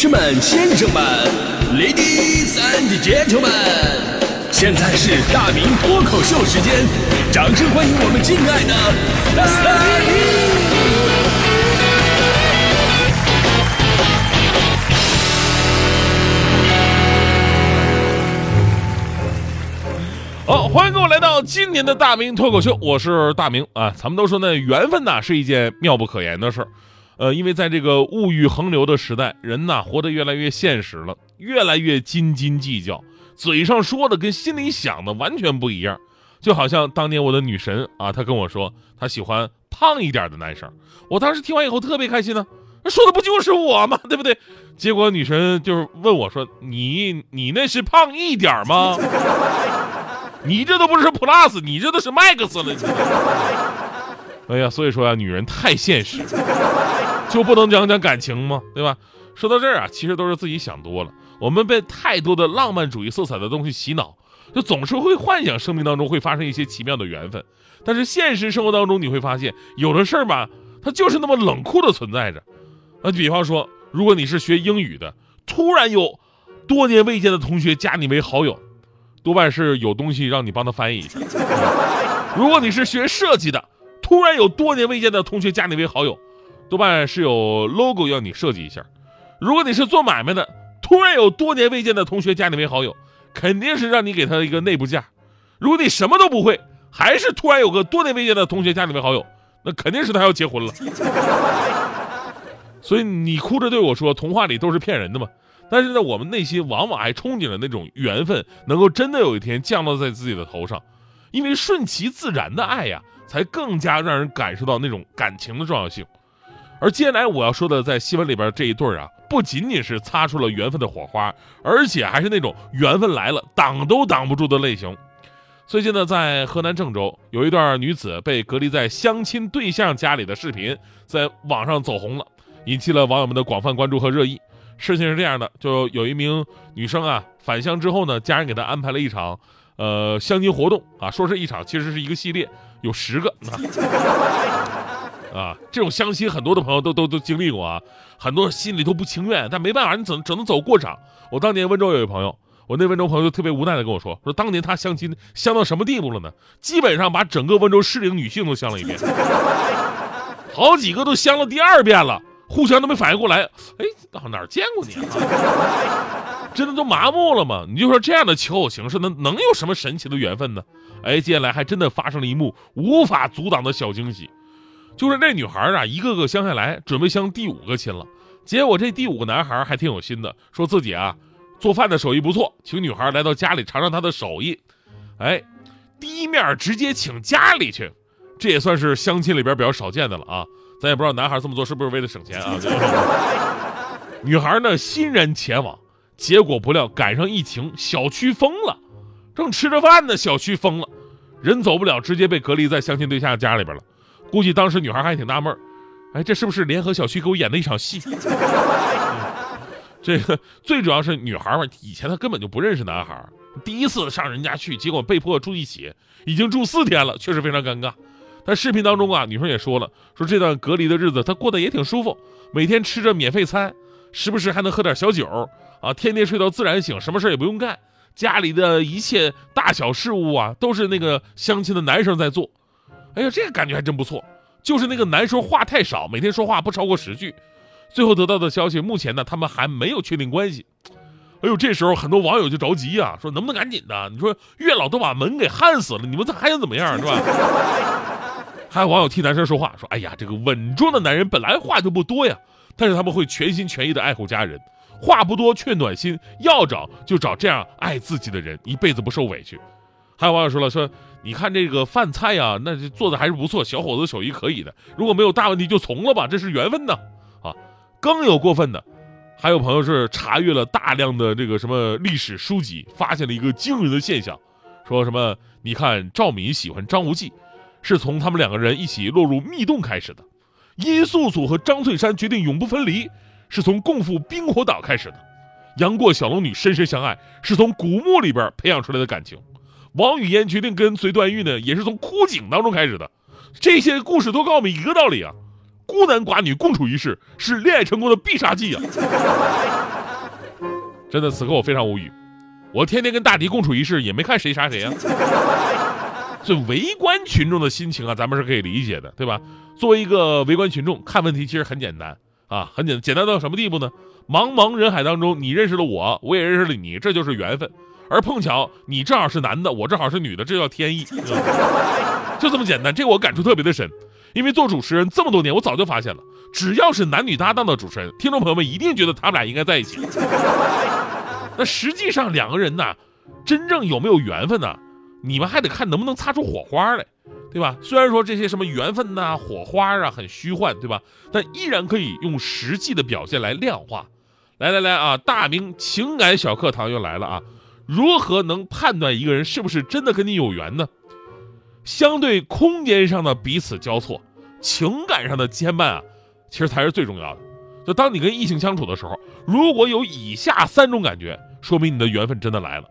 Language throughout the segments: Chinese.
士们、先生们，Ladies and Gentlemen，现在是大明脱口秀时间，掌声欢迎我们敬爱的大明！好，欢迎各位来到今年的大明脱口秀，我是大明啊。咱们都说呢，缘分呐是一件妙不可言的事儿。呃，因为在这个物欲横流的时代，人呐活得越来越现实了，越来越斤斤计较，嘴上说的跟心里想的完全不一样。就好像当年我的女神啊，她跟我说她喜欢胖一点的男生，我当时听完以后特别开心呢，说的不就是我吗？对不对？结果女神就是问我说：“你你那是胖一点吗？你这都不是 Plus，你这都是 Max 了。”哎呀，所以说啊，女人太现实。就不能讲讲感情吗？对吧？说到这儿啊，其实都是自己想多了。我们被太多的浪漫主义色彩的东西洗脑，就总是会幻想生命当中会发生一些奇妙的缘分。但是现实生活当中，你会发现有的事儿吧，它就是那么冷酷的存在着。啊，比方说，如果你是学英语的，突然有多年未见的同学加你为好友，多半是有东西让你帮他翻译一下。如果你是学设计的，突然有多年未见的同学加你为好友。多半是有 logo 要你设计一下。如果你是做买卖的，突然有多年未见的同学加你为好友，肯定是让你给他一个内部价。如果你什么都不会，还是突然有个多年未见的同学加你为好友，那肯定是他要结婚了。所以你哭着对我说，童话里都是骗人的嘛。但是呢，我们内心往往还憧憬着那种缘分能够真的有一天降落在自己的头上，因为顺其自然的爱呀，才更加让人感受到那种感情的重要性。而接下来我要说的，在新闻里边这一对儿啊，不仅仅是擦出了缘分的火花，而且还是那种缘分来了挡都挡不住的类型。最近呢，在河南郑州，有一段女子被隔离在相亲对象家里的视频在网上走红了，引起了网友们的广泛关注和热议。事情是这样的，就有一名女生啊返乡之后呢，家人给她安排了一场，呃，相亲活动啊，说是一场，其实是一个系列，有十个。这种相亲很多的朋友都都都经历过啊，很多心里都不情愿，但没办法，你只能只能走过场。我当年温州有一朋友，我那温州朋友就特别无奈的跟我说，说当年他相亲相到什么地步了呢？基本上把整个温州适龄女性都相了一遍，好几个都相了第二遍了，互相都没反应过来，哎，到哪儿见过你啊？真的都麻木了吗？你就说这样的求偶形式能能有什么神奇的缘分呢？哎，接下来还真的发生了一幕无法阻挡的小惊喜。就是那女孩啊，一个个相下来，准备相第五个亲了。结果这第五个男孩还挺有心的，说自己啊做饭的手艺不错，请女孩来到家里尝尝他的手艺。哎，第一面直接请家里去，这也算是相亲里边比较少见的了啊。咱也不知道男孩这么做是不是为了省钱啊。女孩呢欣然前往，结果不料赶上疫情，小区封了。正吃着饭呢，小区封了，人走不了，直接被隔离在相亲对象家里边了。估计当时女孩还挺纳闷哎，这是不是联合小区给我演的一场戏？这个最主要是女孩嘛，以前她根本就不认识男孩，第一次上人家去，结果被迫住一起，已经住四天了，确实非常尴尬。但视频当中啊，女生也说了，说这段隔离的日子她过得也挺舒服，每天吃着免费餐，时不时还能喝点小酒啊，天天睡到自然醒，什么事也不用干，家里的一切大小事务啊，都是那个相亲的男生在做。哎呀，这个感觉还真不错。就是那个男生话太少，每天说话不超过十句。最后得到的消息，目前呢，他们还没有确定关系。哎呦，这时候很多网友就着急呀，说能不能赶紧的？你说月老都把门给焊死了，你们这还想怎么样，是吧？还有网友替男生说话，说：“哎呀，这个稳重的男人本来话就不多呀，但是他们会全心全意的爱护家人，话不多却暖心，要找就找这样爱自己的人，一辈子不受委屈。”还有网友说了，说你看这个饭菜呀，那做的还是不错，小伙子手艺可以的。如果没有大问题，就从了吧，这是缘分呢。啊，更有过分的，还有朋友是查阅了大量的这个什么历史书籍，发现了一个惊人的现象，说什么？你看赵敏喜欢张无忌，是从他们两个人一起落入密洞开始的；殷素素和张翠山决定永不分离，是从共赴冰火岛开始的；杨过小龙女深深相爱，是从古墓里边培养出来的感情。王语嫣决定跟随段誉呢，也是从枯井当中开始的。这些故事都告诉我们一个道理啊：孤男寡女共处一室是恋爱成功的必杀技啊！真的，此刻我非常无语。我天天跟大迪共处一室，也没看谁杀谁啊。所以围观群众的心情啊，咱们是可以理解的，对吧？作为一个围观群众，看问题其实很简单啊，很简单，简单到什么地步呢？茫茫人海当中，你认识了我，我也认识了你，这就是缘分。而碰巧你正好是男的，我正好是女的，这叫天意，就这么简单。这个我感触特别的深，因为做主持人这么多年，我早就发现了，只要是男女搭档的主持人，听众朋友们一定觉得他们俩应该在一起。那实际上两个人呢，真正有没有缘分呢？你们还得看能不能擦出火花来，对吧？虽然说这些什么缘分呐、火花啊很虚幻，对吧？但依然可以用实际的表现来量化。来来来啊，大明情感小课堂又来了啊！如何能判断一个人是不是真的跟你有缘呢？相对空间上的彼此交错，情感上的牵绊啊，其实才是最重要的。就当你跟异性相处的时候，如果有以下三种感觉，说明你的缘分真的来了。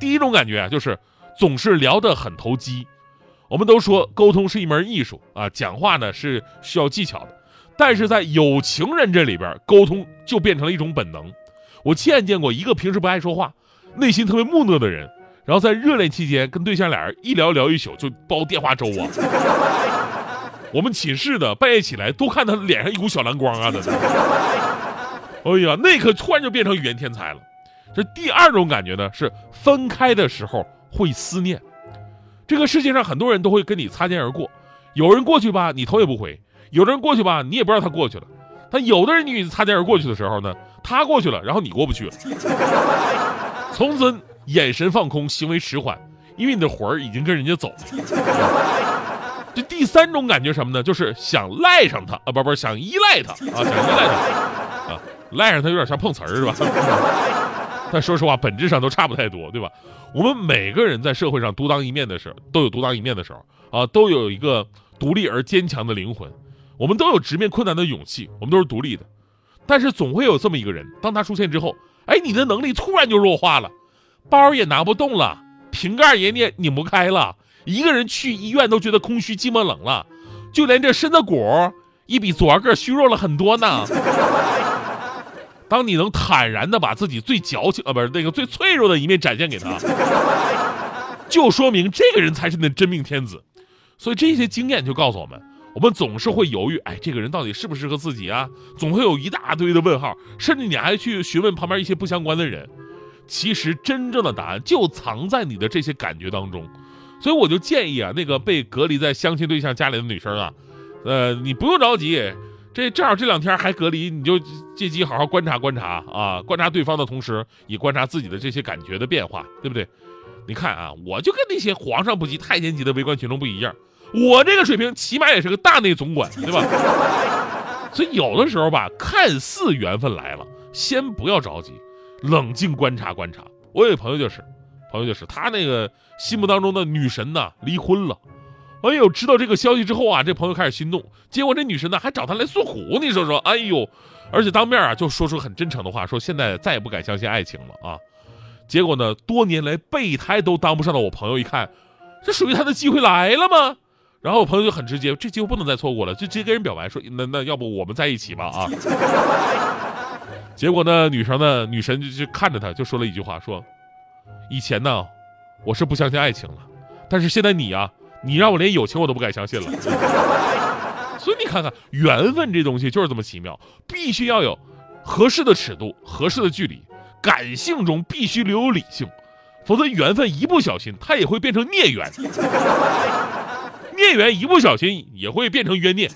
第一种感觉啊，就是。总是聊得很投机，我们都说沟通是一门艺术啊，讲话呢是需要技巧的，但是在有情人这里边，沟通就变成了一种本能。我亲眼见过一个平时不爱说话，内心特别木讷的人，然后在热恋期间跟对象俩人一聊聊一宿就煲电话粥啊。我们寝室的半夜起来都看他脸上一股小蓝光啊的，哎呀，那可突然就变成语言天才了。这第二种感觉呢，是分开的时候。会思念，这个世界上很多人都会跟你擦肩而过，有人过去吧，你头也不回；有的人过去吧，你也不知道他过去了。但有的人你擦肩而过去的时候呢，他过去了，然后你过不去了。从此眼神放空，行为迟缓，因为你的魂儿已经跟人家走了。这第三种感觉什么呢？就是想赖上他啊，不不，想依赖他啊，想依赖他啊，赖上他有点像碰瓷儿是吧？但说实话，本质上都差不太多，对吧？我们每个人在社会上独当一面的时候，都有独当一面的时候啊，都有一个独立而坚强的灵魂，我们都有直面困难的勇气，我们都是独立的。但是总会有这么一个人，当他出现之后，哎，你的能力突然就弱化了，包也拿不动了，瓶盖也拧拧不开了，一个人去医院都觉得空虚寂寞冷了，就连这身子骨也比昨个虚弱了很多呢。当你能坦然的把自己最矫情啊，不是那个最脆弱的一面展现给他，就说明这个人才是你的真命天子。所以这些经验就告诉我们，我们总是会犹豫，哎，这个人到底适不适合自己啊？总会有一大堆的问号，甚至你还去询问旁边一些不相关的人。其实真正的答案就藏在你的这些感觉当中。所以我就建议啊，那个被隔离在相亲对象家里的女生啊，呃，你不用着急。这正好这两天还隔离，你就借机好好观察观察啊，观察对方的同时，也观察自己的这些感觉的变化，对不对？你看啊，我就跟那些皇上不急太监急的围观群众不一样，我这个水平起码也是个大内总管，对吧？所以有的时候吧，看似缘分来了，先不要着急，冷静观察观察。我有朋友就是，朋友就是他那个心目当中的女神呐，离婚了。哎呦，知道这个消息之后啊，这朋友开始心动。结果这女神呢还找他来诉苦，你说说，哎呦，而且当面啊就说出很真诚的话，说现在再也不敢相信爱情了啊。结果呢，多年来备胎都当不上的我朋友一看，这属于他的机会来了吗？然后我朋友就很直接，这机会不能再错过了，就直接跟人表白说，那那要不我们在一起吧啊。结果呢，女生呢，女神就就看着他，就说了一句话，说，以前呢，我是不相信爱情了，但是现在你啊。你让我连友情我都不敢相信了，所以你看看缘分这东西就是这么奇妙，必须要有合适的尺度、合适的距离，感性中必须留有理性，否则缘分一不小心它也会变成孽缘，孽缘一不小心也会变成冤孽。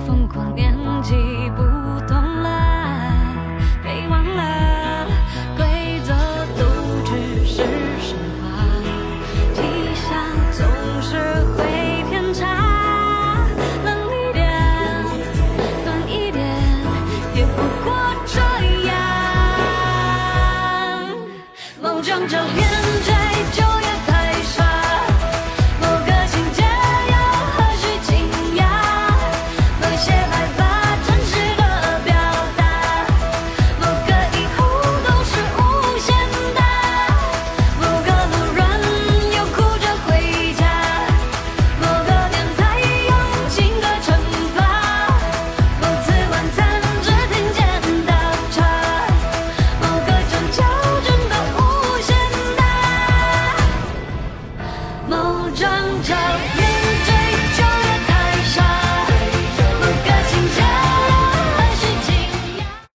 疯狂年纪不懂了，被忘了规则，都只是神话。理想总是会偏差，冷一点，暖一点，也不过这样。某张照片。